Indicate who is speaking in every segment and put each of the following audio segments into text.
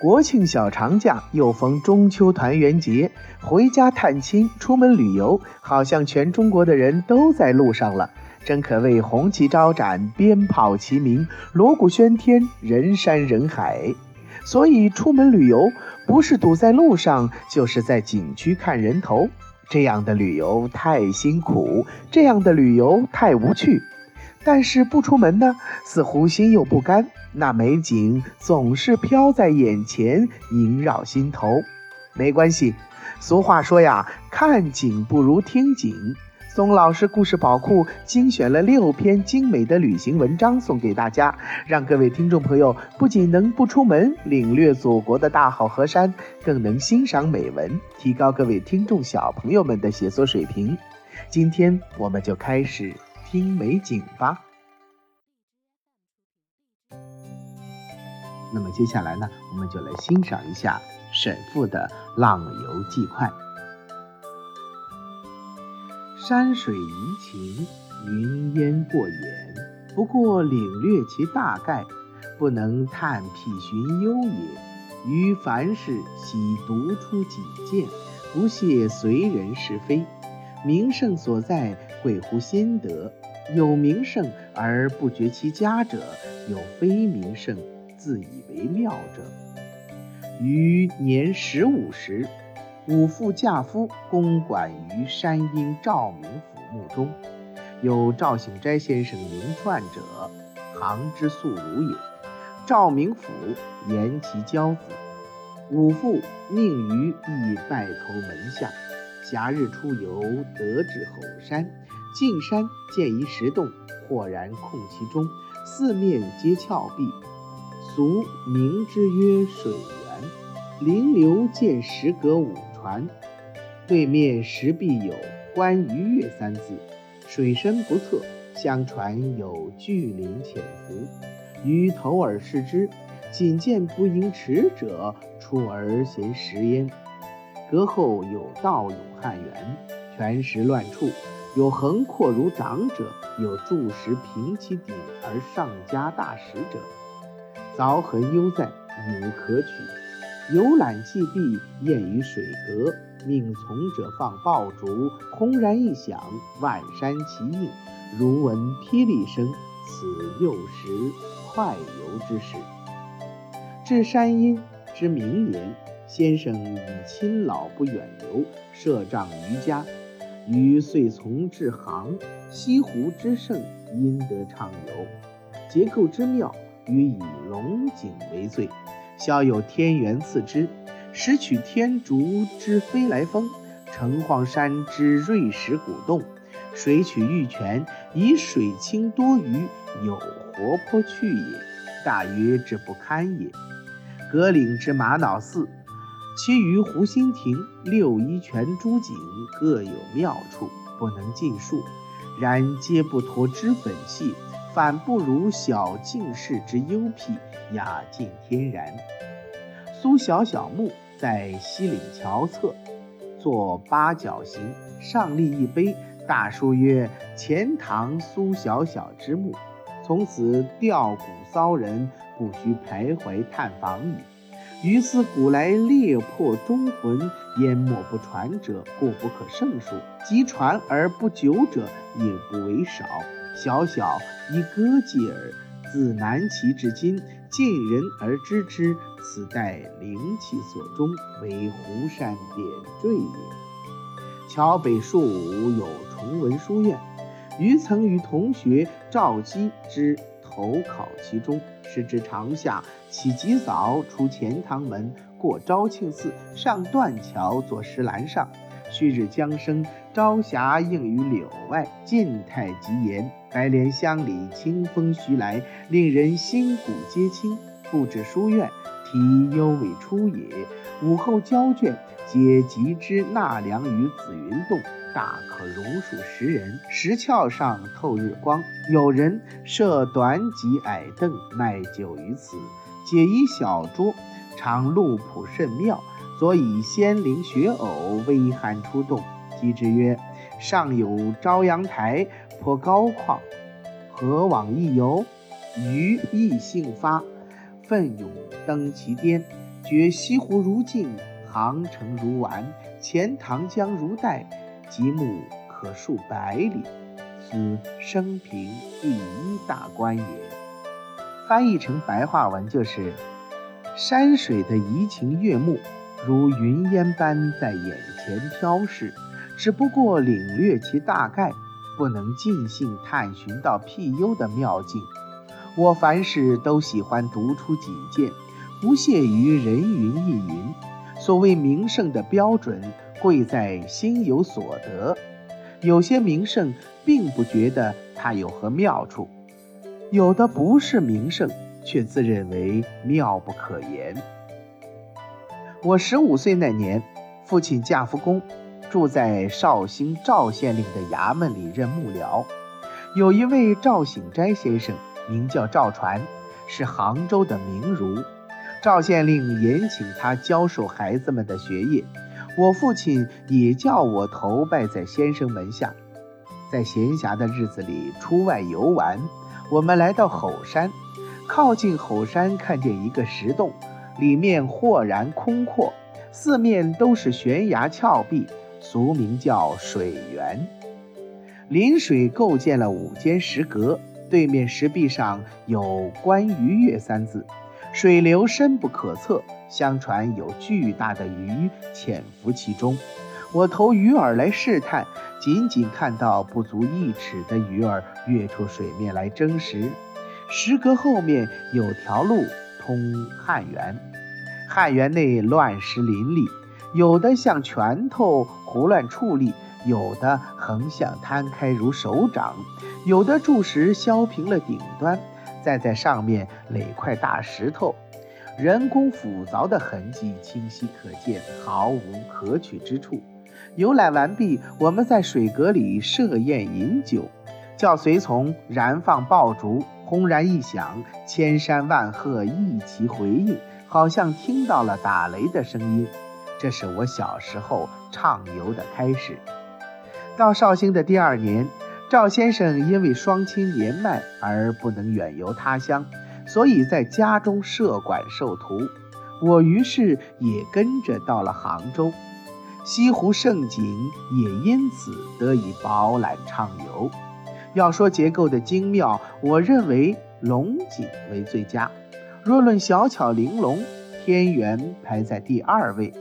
Speaker 1: 国庆小长假又逢中秋团圆节，回家探亲、出门旅游，好像全中国的人都在路上了。真可谓红旗招展，鞭炮齐鸣，锣鼓喧天，人山人海。所以出门旅游，不是堵在路上，就是在景区看人头。这样的旅游太辛苦，这样的旅游太无趣。但是不出门呢，似乎心又不甘。那美景总是飘在眼前，萦绕心头。没关系，俗话说呀，看景不如听景。宋老师故事宝库精选了六篇精美的旅行文章送给大家，让各位听众朋友不仅能不出门领略祖国的大好河山，更能欣赏美文，提高各位听众小朋友们的写作水平。今天我们就开始听美景吧。那么接下来呢，我们就来欣赏一下沈复的《浪游记快》。山水怡情，云烟过眼，不过领略其大概，不能探辟寻幽也。于凡事喜独出己见，不屑随人是非。名胜所在，贵乎心得。有名胜而不觉其佳者，有非名胜。自以为妙者，于年十五时，五父驾夫公馆于山阴赵明府墓中，有赵醒斋先生名传者，行之素儒也。赵明府言其骄子，五父命于亦拜投门下。暇日出游，得至吼山，进山见一石洞，豁然空其中，四面皆峭壁。俗名之曰水源，临流见石阁五船，对面石壁有“观鱼跃”三字，水深不测，相传有巨灵潜伏。于投而视之，仅见不盈尺者，出而衔石焉。阁后有道涌汉源，泉石乱处，有横阔如掌者，有柱石平其顶而上加大石者。凿痕犹在，无可取。游览既毕，宴于水阁，命从者放爆竹，轰然一响，万山齐应，如闻霹雳声。此幼时快游之时。至山阴之明年，先生以亲老不远游，设帐于家。于遂从至杭西湖之胜，因得畅游，结构之妙。予以龙井为最，萧有天元赐之，时取天竺之飞来峰，城隍山之瑞石古洞，水取玉泉，以水清多鱼，有活泼趣也。大约之不堪也。葛岭之玛瑙寺，其余湖心亭、六一泉诸景各有妙处，不能尽述，然皆不脱脂粉气。反不如小静室之幽僻雅静天然。苏小小墓在西岭桥侧，作八角形，上立一碑，大书曰：“钱塘苏小小之墓。”从此吊古骚人不须徘徊探访矣。于斯古来猎魄忠魂，淹没不传者，故不可胜数；及传而不久者，也不为少。小小以歌记耳，自南齐至今，尽人而知之。此待灵气所终，为湖山点缀也。桥北数武有崇文书院，余曾与同学赵基之投考其中，时至长夏，起极早，出钱塘门，过昭庆寺，上断桥，坐石栏上。旭日将升，朝霞映于柳外，静态极严。白莲香里，清风徐来，令人心骨皆清。不止书院，题犹未出也。午后交卷，皆集之纳凉于紫云洞，大可容数十人。石峭上透日光，有人设短几矮凳，卖酒于此。解一小桌，常露谱甚妙。所以仙灵雪偶微寒出洞，即之曰：“上有朝阳台，颇高旷，何往一游？”余亦兴发，奋勇登其巅。觉西湖如镜，杭城如丸，钱塘江如带，极目可数百里，此生平第一大观也。翻译成白话文就是：山水的怡情悦目，如云烟般在眼前飘逝，只不过领略其大概。不能尽兴探寻到辟幽的妙境。我凡事都喜欢独出己见，不屑于人云亦云。所谓名胜的标准，贵在心有所得。有些名胜并不觉得它有何妙处，有的不是名胜，却自认为妙不可言。我十五岁那年，父亲驾复工。住在绍兴赵县令的衙门里任幕僚，有一位赵醒斋先生，名叫赵传，是杭州的名儒。赵县令严请他教授孩子们的学业，我父亲也叫我投拜在先生门下。在闲暇的日子里出外游玩，我们来到吼山，靠近吼山，看见一个石洞，里面豁然空阔，四面都是悬崖峭壁。俗名叫水源，临水构建了五间石阁，对面石壁上有“观鱼跃”三字，水流深不可测，相传有巨大的鱼潜伏其中。我投鱼饵来试探，仅仅看到不足一尺的鱼儿跃出水面来争食。石阁后面有条路通汉源，汉源内乱石林立。有的像拳头胡乱矗立，有的横向摊开如手掌，有的柱石削平了顶端，再在上面垒块大石头，人工斧凿的痕迹清晰可见，毫无可取之处。游览完毕，我们在水阁里设宴饮酒，叫随从燃放爆竹，轰然一响，千山万壑一齐回应，好像听到了打雷的声音。这是我小时候畅游的开始。到绍兴的第二年，赵先生因为双亲年迈而不能远游他乡，所以在家中设馆授徒。我于是也跟着到了杭州，西湖胜景也因此得以饱览畅游。要说结构的精妙，我认为龙井为最佳。若论小巧玲珑，天元排在第二位。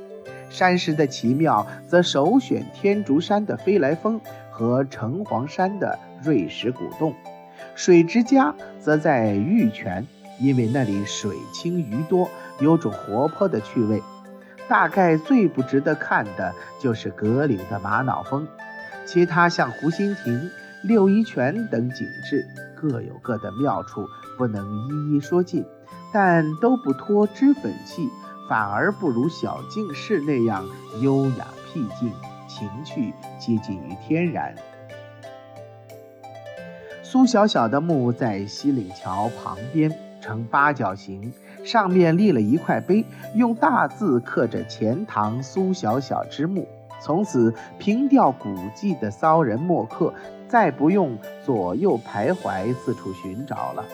Speaker 1: 山石的奇妙，则首选天竺山的飞来峰和城隍山的瑞石古洞；水之佳，则在玉泉，因为那里水清鱼多，有种活泼的趣味。大概最不值得看的就是格岭的玛瑙峰，其他像湖心亭、六一泉等景致，各有各的妙处，不能一一说尽，但都不脱脂粉气。反而不如小径室那样优雅僻静，情趣接近于天然。苏小小的墓在西岭桥旁边，呈八角形，上面立了一块碑，用大字刻着“钱塘苏小小之墓”。从此，凭吊古迹的骚人墨客再不用左右徘徊，四处寻找了。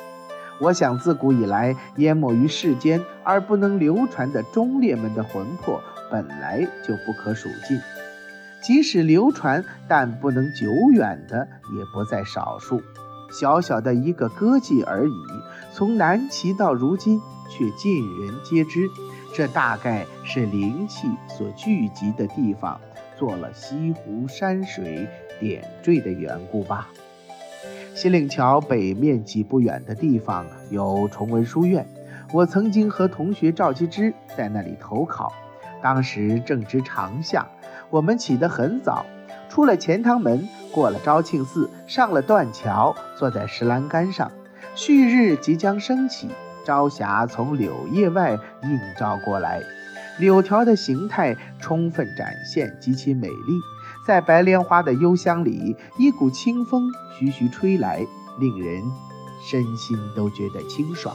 Speaker 1: 我想，自古以来，淹没于世间而不能流传的忠烈们的魂魄，本来就不可数尽。即使流传，但不能久远的，也不在少数。小小的一个歌妓而已，从南齐到如今，却尽人皆知。这大概是灵气所聚集的地方，做了西湖山水点缀的缘故吧。西岭桥北面几不远的地方有崇文书院，我曾经和同学赵基之在那里投考，当时正值长夏，我们起得很早，出了钱塘门，过了昭庆寺，上了断桥，坐在石栏杆上，旭日即将升起，朝霞从柳叶外映照过来，柳条的形态充分展现，极其美丽。在白莲花的幽香里，一股清风徐徐吹来，令人身心都觉得清爽。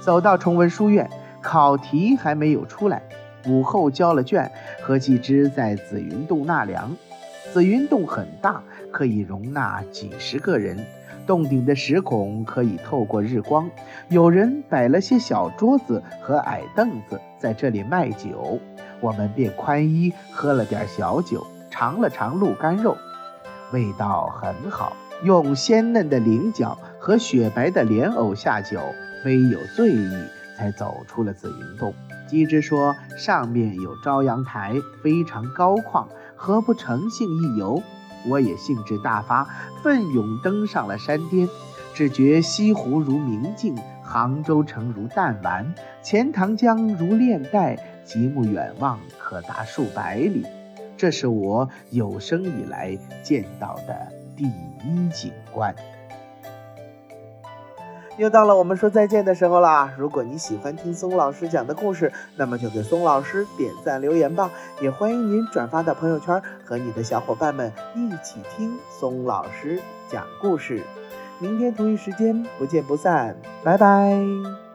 Speaker 1: 走到崇文书院，考题还没有出来，午后交了卷，和季之在紫云洞纳凉。紫云洞很大，可以容纳几十个人，洞顶的石孔可以透过日光。有人摆了些小桌子和矮凳子在这里卖酒，我们便宽衣喝了点小酒，尝了尝鹿肝肉，味道很好。用鲜嫩的菱角和雪白的莲藕下酒，微有醉意，才走出了紫云洞。机之说上面有朝阳台，非常高旷，何不乘兴一游？我也兴致大发，奋勇登上了山巅。只觉西湖如明镜，杭州城如弹丸，钱塘江如链带，极目远望可达数百里。这是我有生以来见到的第一景观。又到了我们说再见的时候啦！如果你喜欢听松老师讲的故事，那么就给松老师点赞留言吧。也欢迎您转发到朋友圈，和你的小伙伴们一起听松老师讲故事。明天同一时间不见不散，拜拜。